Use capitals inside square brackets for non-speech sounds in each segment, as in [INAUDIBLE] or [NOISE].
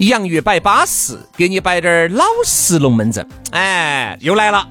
洋芋摆巴适，给你摆点儿老实龙门阵。哎，又来了，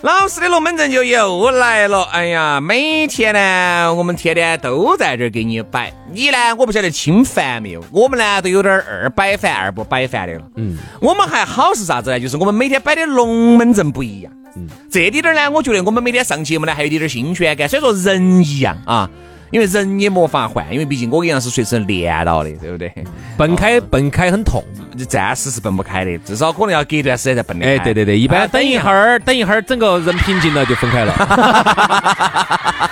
老实的龙门阵就又来了。哎呀，每天呢，我们天天都在这儿给你摆。你呢，我不晓得侵烦没有？我们呢，都有点儿二摆烦二不摆烦的了。嗯，我们还好是啥子呢？就是我们每天摆的龙门阵不一样。嗯，这滴点儿呢，我觉得我们每天上节目呢，还有点点新鲜感。虽然说人一样啊，因为人也没法换，因为毕竟我跟杨是随身连到的，对不对？蹦开蹦开很痛。暂时是蹦不开的，至少可能要隔一段时间再蹦得开。哎，对对对，一般等一会儿，等一会儿整个人平静了就分开了。[LAUGHS]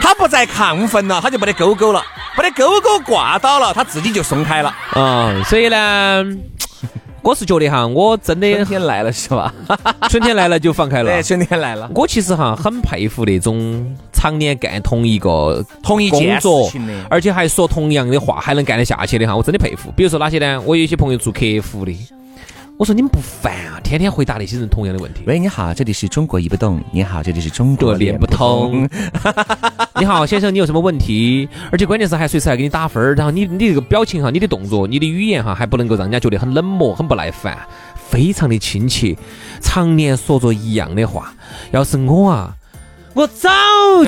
他不再亢奋了，他就没得勾勾了，没得勾勾挂到了，他自己就松开了。嗯，所以呢，我是觉得哈，我真的春天来了是吧？春天来了就放开了 [LAUGHS] 对，。春天来了，我其实哈很佩服那种常年干同一个同一工作而且还说同样的话，还能干得下去的哈，我真的佩服。比如说哪些呢？我有一些朋友做客服的，我说你们不烦啊，天天回答那些人同样的问题。喂，你好，这里是中国移不动。你好，这里是中国联不通。[LAUGHS] 你好，先生，你有什么问题？而且关键是还随时还给你打分儿，然后你你这个表情哈，你的动作、你的语言哈，还不能够让人家觉得很冷漠、很不耐烦，非常的亲切，常年说着一样的话。要是我啊，我早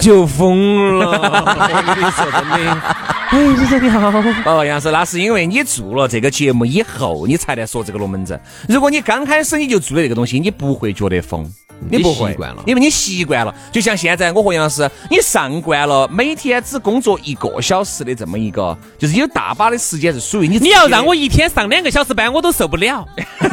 就疯了。我 [LAUGHS] 跟你说真的，哎，先生你好。哦，杨师，那是因为你做了这个节目以后，你才来说这个龙门阵。如果你刚开始你就做的这个东西，你不会觉得疯。你不会习惯了因为你习惯了。就像现在我和杨老师，你上惯了每天只工作一个小时的这么一个，就是有大把的时间是属于你。你要让我一天上两个小时班，我都受不了。[LAUGHS]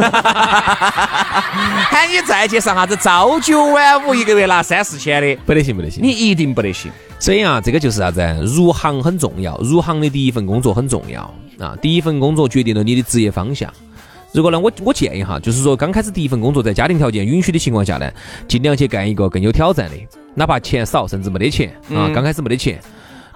喊你再去上啥子朝九晚五，一个月拿三四千的，不得行，不得行。你一定不得行。所以啊，这个就是啥子？入行很重要，入行的第一份工作很重要啊！第一份工作决定了你的职业方向。如果呢，我我建议哈，就是说刚开始第一份工作，在家庭条件允许的情况下呢，尽量去干一个更有挑战的，哪怕钱少，甚至没得钱啊，刚开始没得钱。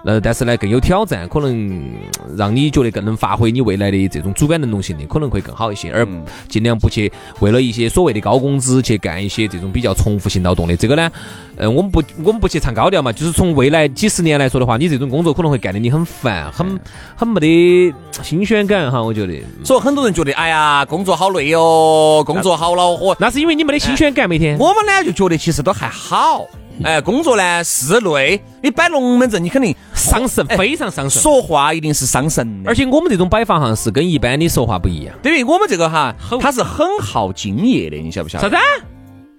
呃，但是呢，更有挑战，可能嗯让你觉得更能发挥你未来的这种主观能动性的，可能会更好一些，而尽量不去为了一些所谓的高工资去干一些这种比较重复性劳动的。这个呢，呃，我们不我们不去唱高调嘛，就是从未来几十年来说的话，你这种工作可能会干得你很烦，很很没得新鲜感哈，我觉得。所以很多人觉得，哎呀，工作好累哦，工作好恼火。那是因为你没得新鲜感，每天。我们呢就觉得其实都还好。哎，工作呢室内，你摆龙门阵，你肯定伤神，哎非常伤神。说话一定是伤神的。而且我们这种摆法哈是跟一般的说话不一样。对于我们这个哈，它是很耗精液的，你晓不晓得？啥子啊？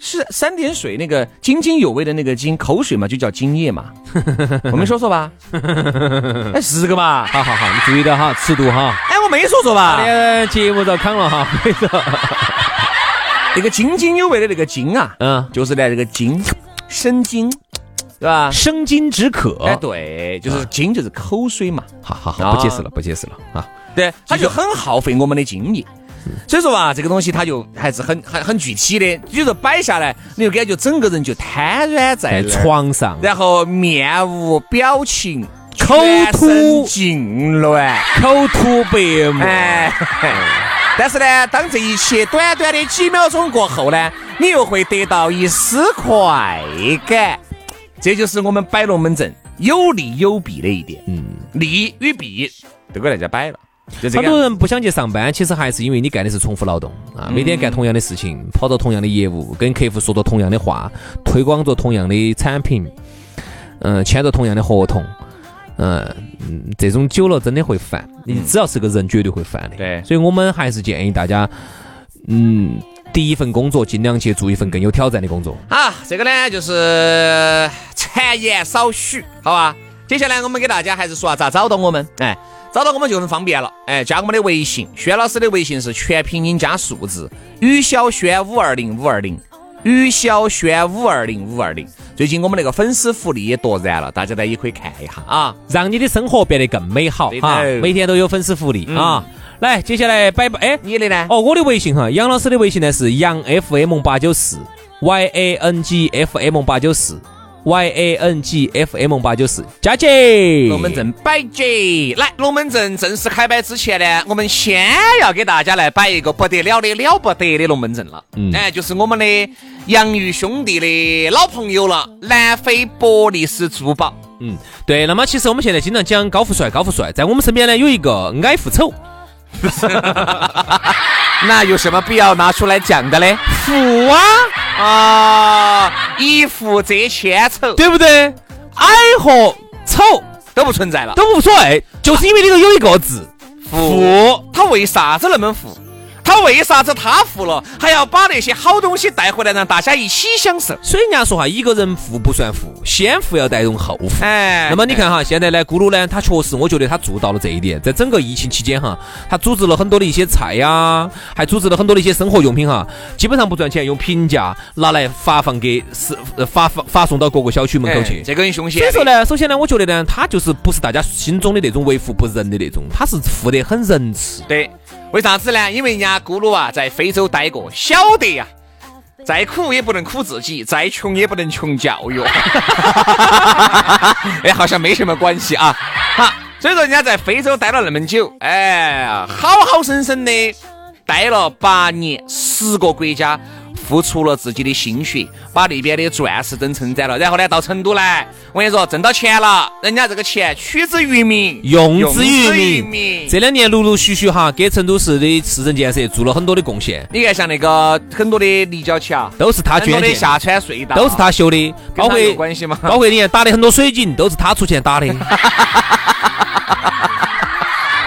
是三点水那个津津有味的那个津，口水嘛就叫津液嘛。[LAUGHS] 我没说错吧？[LAUGHS] 哎，是个嘛？好好好，你注意点哈，尺度哈。哎，我没说错吧？呃，节目遭砍了哈，没错。[LAUGHS] 那个津津有味的那个津啊，嗯，就是呢这个津，生津，对吧？生津止渴。哎，对，就是津就是口水嘛。好好好，不解释了，不解释了啊。对，他就很耗费我们的精力。所以说吧，这个东西它就还是很很很具体的，比如说摆下来，你就感觉整个人就瘫软在床上，然后面无表情，口吐痉挛，口吐白沫。哎。但是呢，当这一切短短的几秒钟过后呢，你又会得到一丝快感。这就是我们摆龙门阵有利有弊的一点。嗯，利与弊都给大家摆了。很多人不想去上班，其实还是因为你干的是重复劳动啊，每天干同样的事情，跑着同样的业务，跟客户说着同样的话，推广着同样的产品。嗯，签着同样的合同，嗯嗯，这种久了真的会烦。你只要是个人，绝对会烦的。对所以我们还是建议大家，嗯，第一份工作尽量去做一份更有挑战的工作。啊，这个呢就是谗言少许，好吧？接下来我们给大家还是说下咋找到我们，哎，找到我们就很方便了，哎，加我们的微信，轩老师的微信是全拼音加数字，于小轩五二零五二零，于小轩五二零五二零。最近我们那个粉丝福利也夺燃了，大家呢也可以看一下啊。让你的生活变得更美好哈！每天都有粉丝福利啊！来，接下来摆摆，哎，你的呢？哦，我的微信哈，杨老师的微信呢是杨 FM 八九四，Y A N G F M 八九四，Y A N G F M 八九四，佳姐，龙门阵摆姐，来，龙门阵正式开摆之前呢，我们先要给大家来摆一个不得了的了不得的龙门阵了。嗯哎，就是我们的洋芋兄弟的老朋友了，南非伯利斯珠宝。嗯，对。那么其实我们现在经常讲高富帅，高富帅，在我们身边呢有一个矮富丑，[LAUGHS] [LAUGHS] 那有什么必要拿出来讲的嘞？富啊，啊，一富遮千丑对不对？矮和丑都不存在了。都无所谓，就是因为里头有一个字富。他为啥子那么富？他为啥子他富了，还要把那些好东西带回来，让大家一起享受？所以人家说哈，一个人富不算富，先富要带动后富。哎，那么你看哈，现在呢，咕噜呢，他确实，我觉得他做到了这一点。在整个疫情期间哈，他组织了很多的一些菜呀，还组织了很多的一些生活用品哈，基本上不赚钱，用平价拿来发放给是呃发发发送到各个小区门口去哎。这个很凶险。所以说呢，首先呢，我觉得呢，他就是不是大家心中的那种为富不仁的那种，他是富得很仁慈。对，为啥子呢？因为人家咕噜啊，在非洲待过，晓得呀、再苦也不能苦自己，再穷也不能穷教育。[LAUGHS] 哎，好像没什么关系啊。哈，所以说人家在非洲待了那么久，哎，好好生生的待了八年，十个国家。付出了自己的心血，把那边的钻石灯称赞了，然后呢，到成都来，我跟你说，挣到钱了，人家这个钱取之于民，用之于民。这两年陆陆续续哈，给成都市的市政建设做了很多的贡献，你看，像那个很多的立交桥，都是他捐的，下穿隧道，都是他修的，包括关系吗？包括你看打的很多水井都是他出钱打的。[LAUGHS]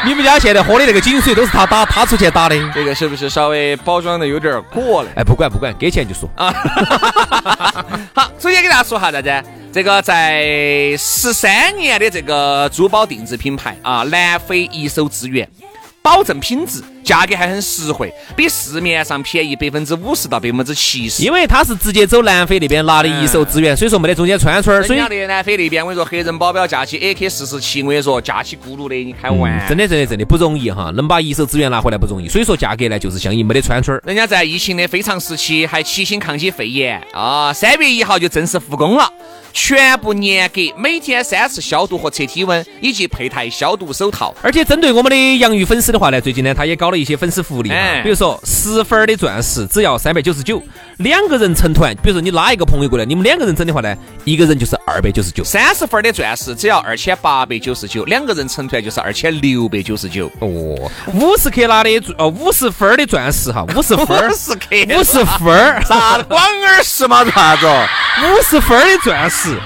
你们家现在喝的那个井水都是他打，他出钱打的。这个是不是稍微包装的有点过了？哎，不管不管，给钱就说啊。[LAUGHS] 好，首先给大家说哈啥子？这个在十三年的这个珠宝定制品牌啊，南非一手资源，保证品质，价格还很实惠，比市面上便宜百分之五十到百分之七十。因为他是直接走南非那边拿的一手资源，所以说没得中间串串儿，所以南非那边，我跟你说，黑人保镖架起 AK 四十七，我跟你说，架起咕噜的，你开玩嗯真的真的真的不容易哈，能把一手资源拿回来不容易，所以说价格呢就是相应没得串串儿。人家在疫情的非常时期还齐心抗击肺炎啊！三月一号就正式复工了，全部严格，每天三次消毒和测体温，以及佩戴消毒手套。而且针对我们的洋芋粉丝的话呢，最近呢他也搞了一些粉丝福利哈哎，比如说十分儿的钻石只要三百九十九，两个人成团，比如说你拉一个朋友过来，你们两个人整的话呢，一个人就是二百九十九。三十分的钻石只要二千八百九十九，两个人成团就是二千六百九十九。哦，五十克拉的钻哦，五十分儿的钻石哈，[LAUGHS] 五十分儿，50克五十分儿，啥子光耳石嘛？啥子？[LAUGHS] 五十分儿的钻石，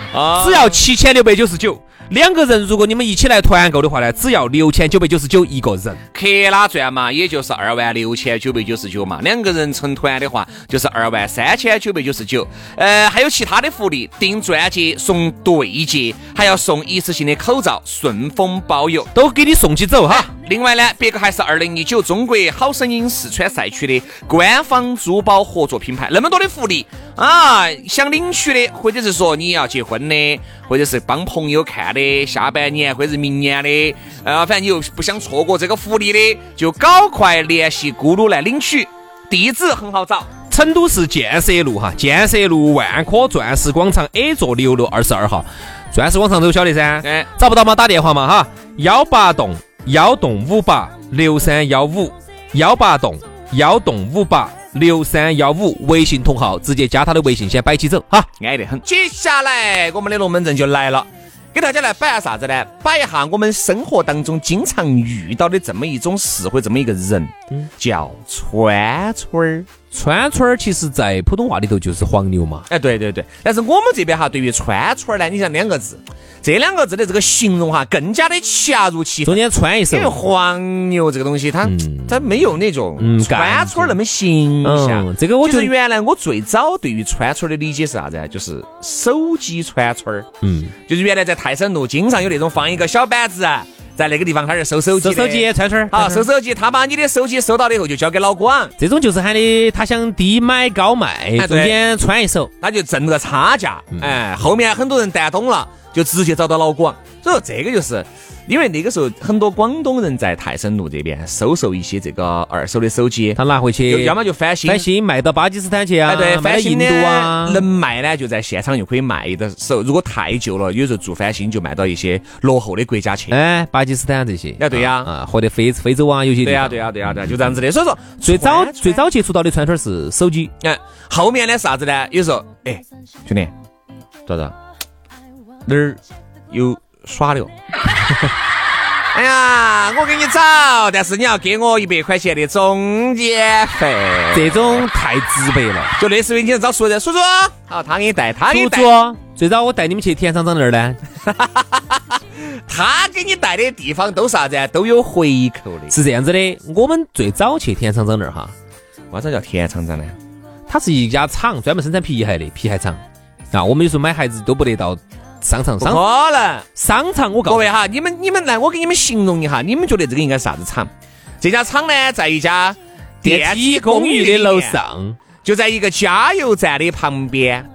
只要七千六百九十九。两个人，如果你们一起来团购的话呢，只要六千九百九十九一个人。克拉钻嘛，也就是二万六千九百九十九嘛。两个人成团的话，就是二万三千九百九十九。呃，还有其他的福利，订钻戒送对戒，还要送一次性的口罩，顺丰包邮。都给你送起走哈。另外呢，别个还是二零一九中国好声音四川赛区的官方珠宝合作品牌，那么多的福利啊！想领取的，或者是说你要结婚的，或者是帮朋友看的，下半年或者是明年的，呃，反正你又不想错过这个福利的，就赶快联系咕噜来领取。地址很好找，成都市建设路哈，建设路万科钻石广场 A 座六楼二十二号，钻石广场都晓得噻。哎找不到嘛？打电话嘛哈，幺八栋幺栋五八六三幺五，幺八栋幺栋五八六三幺五，微信同号直接加他的微信，先摆起走哈。安得很。接下来我们的龙门阵就来了，给大家来摆下啥子呢？摆一下我们生活当中经常遇到的这么一种事或这么一个人叫川村儿。川村儿其实在普通话里头就是黄牛嘛。哎，对对对，但是我们这边哈，对于川村儿呢，你像两个字，这两个字的这个形容哈，更加的恰如其分。中间穿一手因，为黄牛这个东西，它、嗯它没有那种川川村儿那么形象。嗯这个我觉得原来我最早对于川村儿的理解是啥子啊？就是手机川村儿。嗯，就是原来在泰山路经常有那种放一个小板子，在那个地方他是收手机，收手机川村儿，好川村儿。收手机，他把你的手机收到了以后就交给老广，这种就是喊的他想低买高卖，中间穿一手。他就挣个差价，嗯。哎，后面很多人担懂了，就直接找到老广，所以说这个就是。因为那个时候很多广东人在泰森路这边收售一些这个二手的手机，他拿回去，要么就翻新，翻新卖到巴基斯坦去啊，哎对，翻新的度啊，能卖呢就在现场就可以卖的手，如果太旧了，有时候做翻新就卖到一些落后的国家去。哎，巴基斯坦这些，哎对呀啊，啊或者非非洲啊，有些对呀，对呀，对呀，对呀，就这样子的。所以说最早最早接触到的串串是手机，哎，后面的啥子呢？有时候，哎，兄弟，咋子？哪儿有耍的哦？[LAUGHS] 哎呀，我给你找，但是你要给我一百块钱的中介费，这种太直白了。就类似于你找熟人，叔叔，好，他给你带，他给你带，叔叔，最早我带你们去田厂长那儿呢，[LAUGHS] 他给你带的地方都啥子啊？都有回扣的。是这样子的，我们最早去田厂长那儿哈，为啥叫田厂长呢？它是一家厂，专门生产皮鞋的皮鞋厂。啊，我们有时候买鞋子都不得到商场，不商可能。商场我告诉，各位哈，你们你们来，我给你们形容一下，你们觉得这个应该是啥子厂？这家厂呢，在一家电梯公寓的楼，上，就在一个加油站的旁边。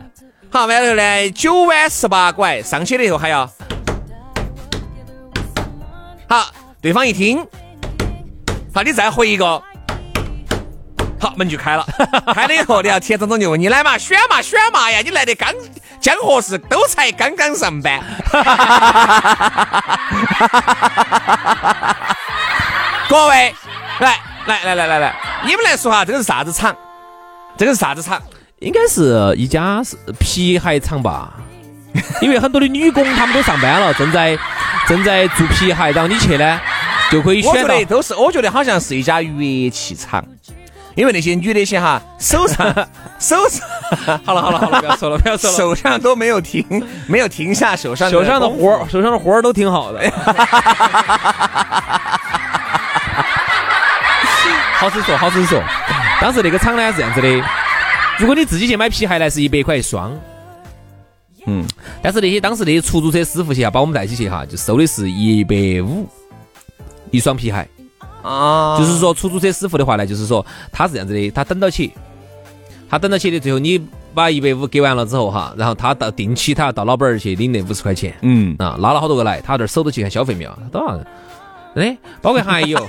好，完了呢，九弯十八拐，上去了以后还要，好，对方一听，好，你再回一个。好，门就开了，[LAUGHS] 开了以后，你要田总总就问你来嘛，选嘛，选嘛呀，你来的刚江合适，都才刚刚上班。[LAUGHS] 各位，来来来来来来，你们来说哈，这个是啥子厂？这个是啥子厂？应该是一家是皮鞋厂吧，因为很多的女工她们都上班了，正在正在做皮鞋，然后你去呢就可以选到我觉得都是，我觉得好像是一家乐器厂，因为那些女的些哈，手上 [LAUGHS] 手上，好了好了好了，不要说了不要说了，手上都没有停，没有停下手上手上的活儿，手上的活儿都挺好的。[LAUGHS] 好生说，好生说。当时那个厂呢是这样子的，如果你自己去买皮鞋呢是一百块一双，嗯，但是那些当时那些出租车师傅去啊，把我们带起去哈，就收的是一百五一双皮鞋。啊，就是说出租车师傅的话呢，就是说他是这样子的，他等到起，他等到起的最后你把一百五给完了之后哈，然后他到定期他要到老板儿去领那五十块钱。嗯，啊，拉了好多个来，他这儿手头去看消费没有？多少？哎，包括还有 [LAUGHS]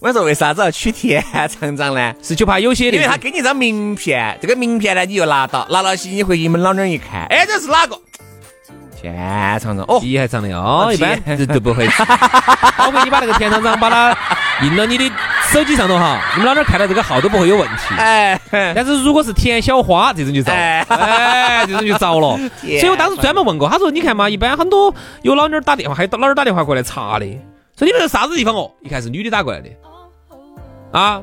我说为啥子要取田厂长呢？是就怕有些因为他给你一张名片，这个名片呢你就拿到，拿到起你回去你们老娘一看，哎，这是哪个？田厂长哦，皮还长的哦，啊一般皮都都不会吃。包括你把那个田厂长把它印到你的手机上头哈，你们老娘看到这个号都不会有问题。哎，但是如果是田小花这种就糟了，哎哎，这种就糟了。[LAUGHS] 所以我当时专门问过，他说：“你看嘛，一般很多有老妞儿打电话，还有老妞儿打电话过来查的，说你们是啥子地方哦？一看是女的打过来的，啊，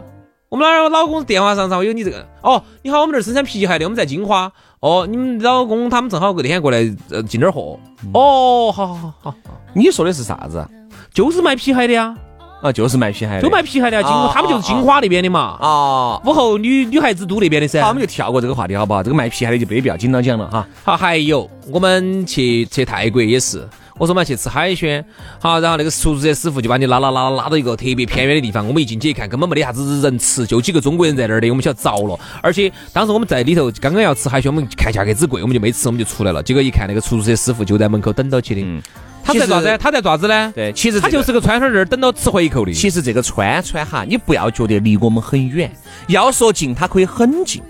我们那儿老公电话上上有你这个哦，你好，我们这儿生产皮鞋的，我们在金华。哦，你们老公他们正好那天过来呃进点儿货。哦，好好好好，你说的是啥子啊？就是卖皮鞋的呀，啊，就是卖皮鞋的，就卖皮鞋的呀，金哦他们就是金华那边的嘛，啊。午后女女孩子都那边的噻。好，我们就跳过这个话题好不好？这个卖皮鞋的就没必要紧张讲了哈。好，还有我们去去泰国也是，我说我们要去吃海鲜，好，然后那个出租车师傅就把你拉拉拉拉到一个特别偏远的地方，我们一进去一看，根本没得啥子人吃，就几个中国人在那儿的，我们晓得着了。而且当时我们在里头刚刚要吃海鲜，我们看价格之贵，我们就没吃，我们就出来了。结果一看那个出租车师傅就在门口等到起的，嗯他在啥子？他在爪子呢？对，其实这个他就是个川川这儿等到吃回扣的。其实这个川川哈，你不要觉得离我们很远，要说近，它可以很近。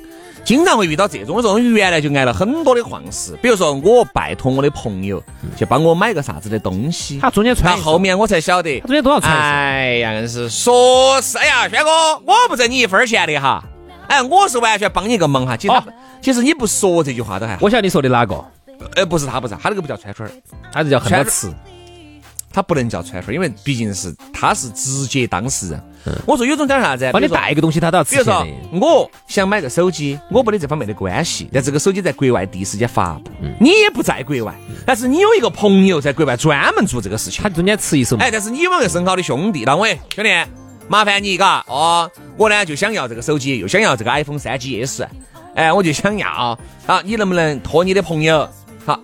经常会遇到这种，我说原来就挨了很多的晃事。比如说，我拜托我的朋友去帮我买个啥子的东西，他中间穿那后面我才晓得他，中间多少穿？哎呀，硬是说是，哎呀，轩哥，我不挣你一分儿钱的哈，哎，我是完全帮你一个忙哈。其实、哦其实你不说这句话都还好，我晓得你说的哪个？呃，不是他，不是他那个不叫串串儿，他这叫恨到吃。他不能叫串串，因为毕竟是他是直接当事人。我说有种讲啥子？帮你带个东西，他都要吃比如说我想买个手机，我没得这方面的关系，但这个手机在国外第一时间发布，你也不在国外，但是你有一个朋友在国外专门做这个事情。他，中间吃一手哎，，但是你有个是很好的兄弟，那我，兄弟，麻烦你嘎，哦，我呢就想要这个手机，又想要这个 iPhone 三 GS，哎，我就想要，好，你能不能托你的朋友？好，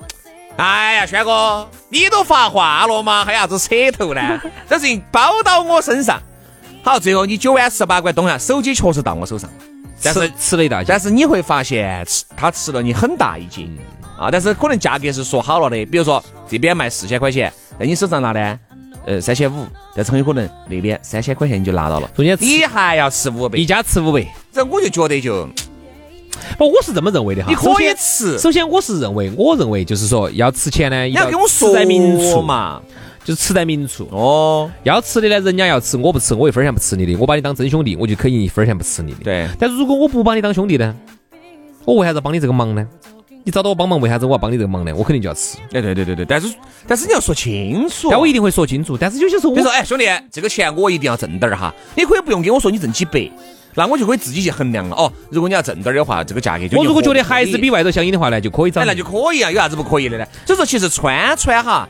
哎呀，轩哥，你都发话了嘛，还要啥子扯头呢？[LAUGHS] 这事情包到我身上。好，最后你九万十八块东西，手机确实到我手上，但是吃吃了一大截。但是你会发现吃他吃了你很大一截啊，但是可能价格是说好了的，比如说这边卖四千块钱，在你手上拿呢，呃三千五，但是很有可能那边三千块钱你就拿到了，中间你还要吃五百一，家吃五百。这我就觉得就不，我是这么认为的哈。你可以吃，首先我是认为，我认为就是说要吃钱呢，你你要跟我说吃在明处，嘛，就是吃在明处。哦，要吃的呢，人家要吃，我不吃，我一分钱不吃你的，我把你当真兄弟，我就可以一分钱不吃你的。对，但如果我不把你当兄弟呢，我为啥子要帮你这个忙呢？你找到我帮忙，为啥子我要帮你这个忙呢？我肯定就要吃，哎对对对对，但是但是你要说清楚，但我一定会说清楚。但是有些时候我比如说，哎，兄弟，这个钱我一定要挣点儿哈，你可以不用跟我说你挣几百，那我就可以自己去衡量了。哦，如果你要挣点儿的话，这个价格就我如果觉得还是比外头相应的话呢，就可以找哎，那就可以啊，有啥子不可以的呢？[LAUGHS] 所以说，其实穿穿哈，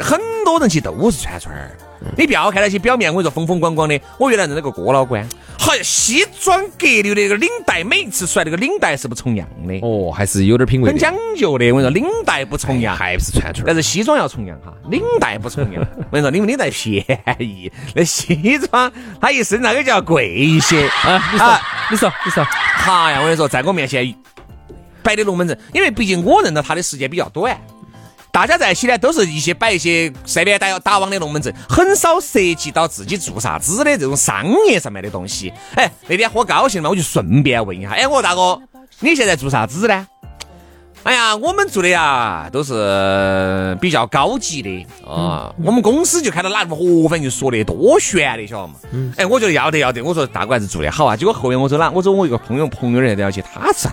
很多人其实都是串串儿。你不要看那些表面，我跟你说风风光光的。我原来认那个郭老倌，好像西装革履的那个领带，每一次出来那个领带是不重样的，哦，还是有点品味，很讲究的。我跟你说，领带不重样，还不是串串儿。但是西装要重样哈，领带不重样。[LAUGHS] 我跟你说，你们领带便宜，那西装它一身那个就要贵一些。啊，你说啊，你说，你说，哈呀，我跟你说，在我面前摆的龙门阵，因为毕竟我认到他的时间比较短，大家在一起呢都是一些摆一些随便打打网的龙门阵，很少涉及到自己做啥子的这种商业上面的东西。哎，那天喝高兴了嘛，我就顺便问一下，哎，我说大哥，你现在做啥子呢？哎呀，我们做的呀都是比较高级的啊，我们公司就看到哪个河粉就说的多悬的，晓得嘛？哎，我觉得要得要得，我说大哥还是做的好啊。结果后面我走哪？我走我一个朋友朋友那了解，他是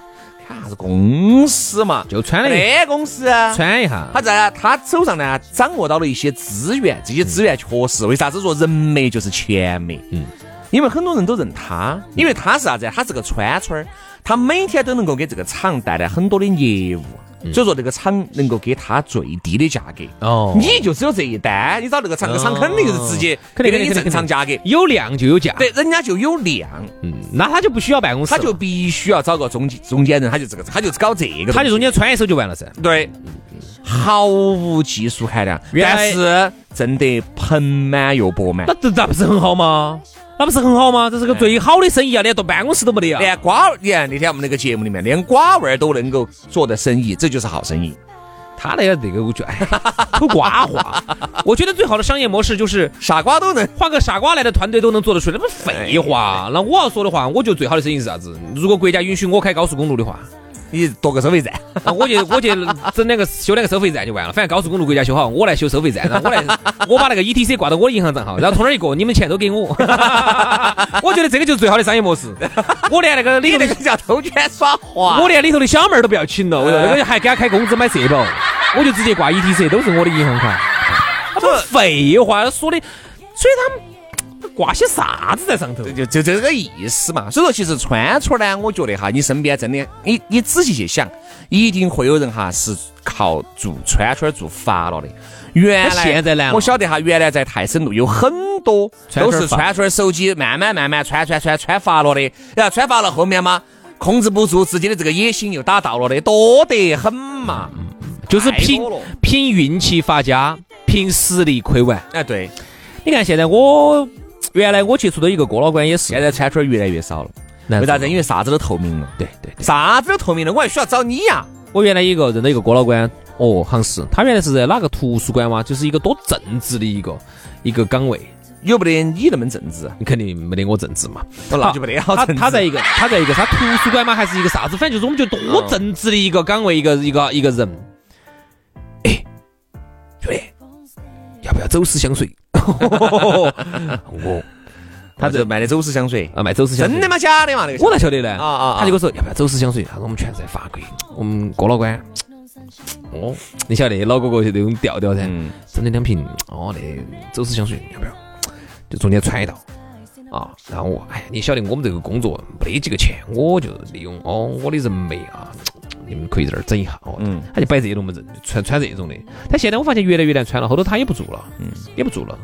看啥子公司嘛，就穿了一那公司啊。穿一下，他在他手上呢，掌握到了一些资源，这些资源确实，为啥子说人脉就是钱脉？嗯，因为很多人都认他，因为他是啥子？他是个川川儿，他每天都能够给这个厂带来很多的业务，所以说这个厂能够给他最低的价格。哦你就只有这一单，你找那个厂，那个厂肯定是直接肯定给你正常价格。有量就有价。对，人家就有量，嗯，那他就不需要办公室，他就必须要找个中间中间人，他就这个，他就搞这个，他就中间穿一手就完了噻。对，毫无技术含量，但是挣得盆满又钵满那。这那不是很好吗？那不是很好吗？这是个最好的生意啊，连坐办公室都没得啊。连瓜，你看那天我们那个节目里面，连瓜娃儿都能够做的生意，这就是好生意。他那个那个，我觉得哎，[LAUGHS] 口瓜话。我觉得最好的商业模式就是傻瓜都能。换个傻瓜来的团队都能做得出来，那不废话。那我要说的话，我觉得最好的生意是啥子？如果国家允许我开高速公路的话，你夺个收费站，那我就我就整两个修两个收费站就完了。反正高速公路国家修好，我来修收费站，然后我来我把那个 ETC 挂到我的银行账号，然后从那儿一过，你们钱都给我。[LAUGHS] 我觉得这个就是最好的商业模式。我连那个里头的你那个叫偷圈耍滑。我连里头的小妹儿都不要请了，我说那个还给他开工资买社保，我就直接挂 ETC，都是我的银行卡。他不废话说的，所以他们挂些啥子在上头？就就这个意思嘛。所以说，其实川川呢，我觉得哈，你身边真的，你你仔细去想，一定会有人哈是靠做川川做发了的。原来现在难了我晓得哈，原来在泰升路有很多都是川川手机慢慢慢慢穿穿穿穿发了的，然后穿发了后面嘛。控制不住自己的这个野心，又打到了的，多得很嘛。就是凭凭运气发家，凭实力亏完。哎，对，你看现在我原来我接触的一个郭老倌也是现，在川川越来越少了。为啥子？因为啥子都透明了，对对对，啥子都透明了，我还需要找你呀、我原来一个认得一个郭老倌，哦，好像是他原来是在哪个图书馆嘛，就是一个多正直的一个一个岗位，有没得你那么正直？你肯定没得我正直嘛。哦那就没得好他他在一个他在一个他图书馆嘛，还是一个啥子，反正就是我们觉得多正直的一个岗位，一个一个一个人。哎，兄弟，要不要走私香水？[LAUGHS] 我他这卖的走私香水，啊卖走私香水，真的吗？假的嘛？那个我哪晓得呢？啊啊啊他就跟我说要不要走私香水？他说我们全在法国，我们哥老倌哦，你晓得老哥哥就那种调调噻，嗯整了两瓶哦那走私香水要不要？就中间揣到啊，然后我哎，你晓得我们这个工作没得几个钱，我就利用哦我的人脉啊，你们可以在这儿整一下哦，嗯他就摆这种门子，穿穿这种的。但现在我发现越来越难穿了，后头他也不做了，嗯，也不做了。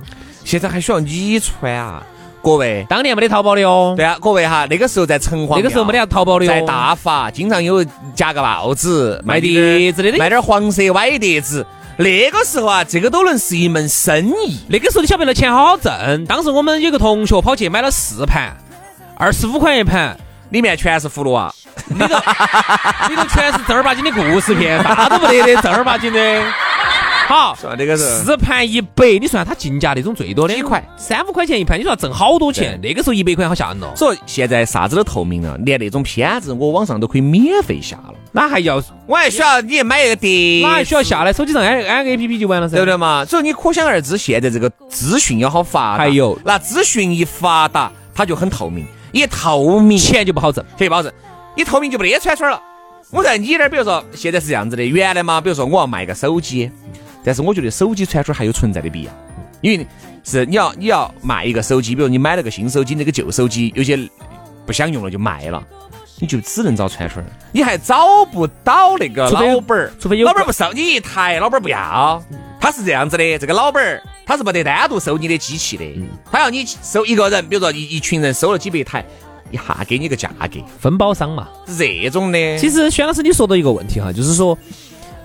现在还需要你穿啊，各位。当年没得淘宝的哦，对啊，各位哈，那个时候在城隍那个时候没得淘宝的哦，在大发，经常有夹个帽子卖碟子的卖点儿黄色歪碟子。那个时候啊，这个都能是一门生意。那个时候你晓不晓得钱好好挣？当时我们有个同学跑去买了四盘，二十五块一盘，里面全是葫芦娃，里头里头全是正儿八经的故事片，啥都不得的，正儿八经的。好，是吧？那个时候四盘一百，你算它进价那种最多的几块，三五块钱一盘，你说要挣好多钱？那个时候一百块好吓人哦，所以现在啥子都透明了，连那种片子我网上都可以免费下了。那还要我还需要你买一个碟，哪还需要下来？手机上安安个 A P P 就完了噻，对不对嘛？所以你可想而知，现在这个资讯要好发达。还有那资讯一发达，它就很透明，一透明钱就不好挣。钱保证，一透明就没得串串了。我在你那儿，比如说现在是这样子的，原来嘛，比如说我要卖个手机，但是我觉得手机串串还有存在的必要，因为是你要你要卖一个手机，比如你买了个新手机，那个旧手机有些不想用了就卖了。你就只能找串串儿，你还找不到那个老板儿，除非有老板儿不收你一台，老板儿不要。他是这样子的，这个老板儿他是不得单独收你的机器的，他要你收一个人，比如说一一群人收了几百台，一下给你个价格，分包商嘛。是这种的。其实薛老师你说到一个问题哈，就是说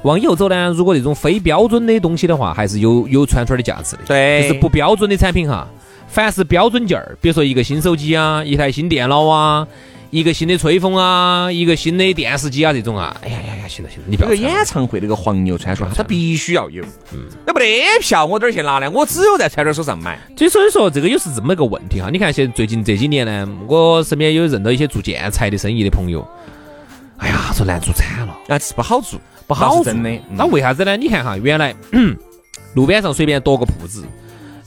往以后走呢，如果这种非标准的东西的话，还是有有串串的价值的。对就是不标准的产品哈，凡是标准件儿，比如说一个新手机啊，一台新电脑啊。一个新的吹风啊，一个新的电视机啊，这种啊，哎呀呀呀，行了行了，你不要这个演唱会那个黄牛串串，它必须要有，嗯，那没得票我哪儿去拿呢？我只有在串串手上买。就所以说这个又是这么一个问题哈。你看现在最近这几年呢，我身边有认到一些做建材的生意的朋友，哎呀，说难做惨了。啊，是不好做，不好做真的。嗯那为啥子呢？你看哈，原来路边上随便夺个铺子，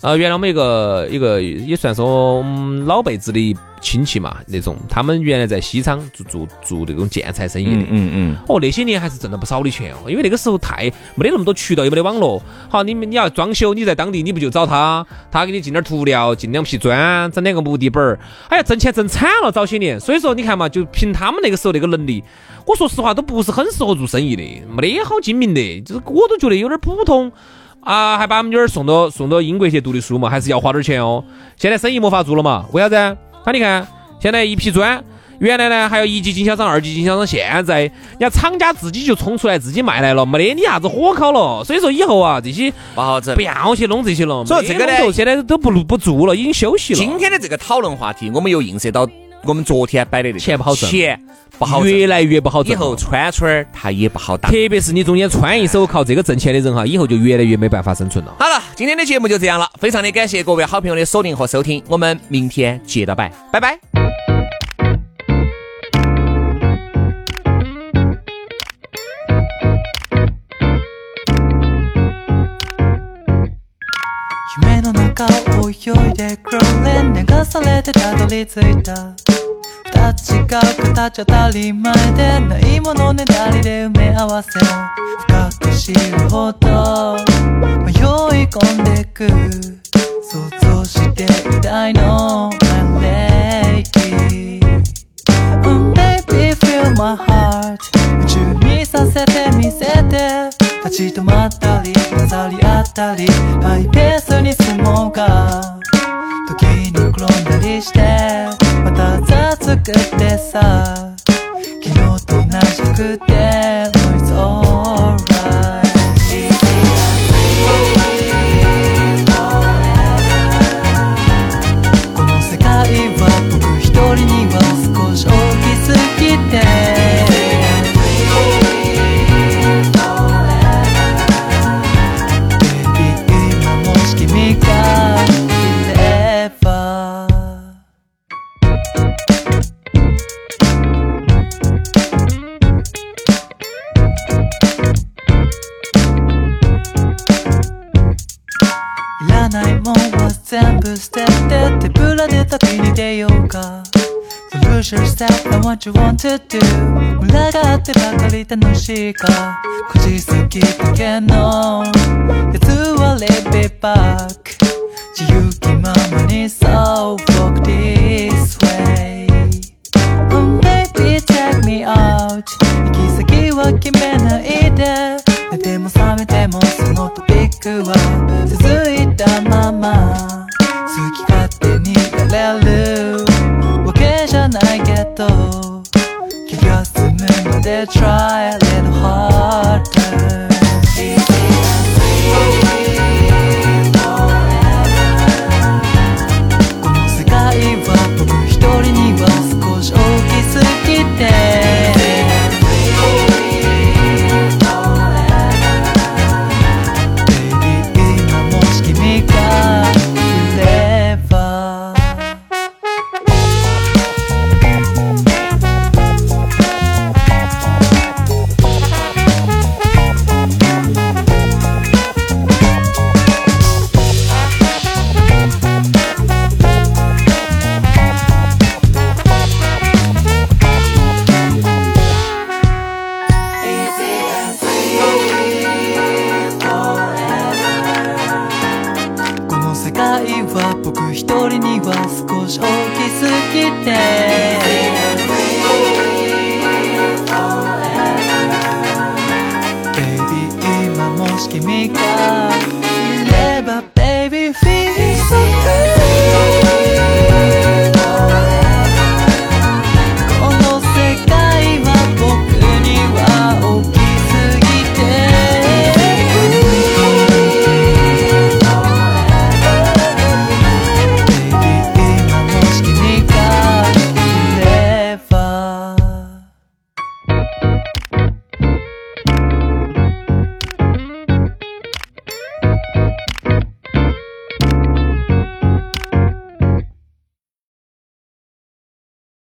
呃，原来我们一个一个也算是我们老辈子的亲戚嘛，那种他们原来在西昌做做做那种建材生意的。嗯嗯嗯，哦，那些年还是挣了不少的钱哦，因为那个时候太没得那么多渠道，也没得网络。好，你们你要装修，你在当地你不就找他，他给你进点涂料，进两批砖，整两个木地板儿，哎呀，挣钱挣惨了早些年。所以说你看嘛，就凭他们那个时候那个能力，我说实话都不是很适合做生意的，没得好精明的，就是我都觉得有点普通。啊，还把我们女儿送到送到英国去读的书嘛，还是要花点钱哦。现在生意没法做了嘛，为啥子？他你看，现在一批砖，原来呢还有一级经销商、二级经销商，现在人家厂家自己就冲出来自己卖来了，没得你啥子火烤了。所以说以后啊，这些不好整不。要去弄这些了。所以这个呢没得弄头现在都不录不做了，已经休息了。今天的这个讨论话题，我们又映射到我们昨天摆的那个钱不好挣钱不好挣，越来越不好挣。以后串串儿它也不好打。特别是你中间穿一手靠这个挣钱的人哈，以后就越来越没办法生存了。好了，今天的节目就这样了，非常的感谢各位好朋友的锁定和收听，我们明天接着摆，拜拜。中泳いでくるれ流されてたどり着いた。二つ違う形当たり前でないものねだりで埋め合わせ深く知るほど。迷い込んでく。想像していたいの。My lady Mm, Baby feel my heart 夢中にさせてみせて。立ち止まったり混ざり合ったりハイペースに進もうか。時に転んだりしてまたザ作ってさ昨日と同じくて。yourself and what you want to do. 群がってばかり楽しいか。こじすぎたけの。やつはレビーバック。自由気ままにそう。Walk this way、oh, Maybe take me out 行き先は決めないで。寝ても覚めてもそのトピックは続いたまま。好き勝手にやれる。じゃないけど気が済むまで try a little hard この世界は僕一人には少し大きすぎて。Baby 今もし君が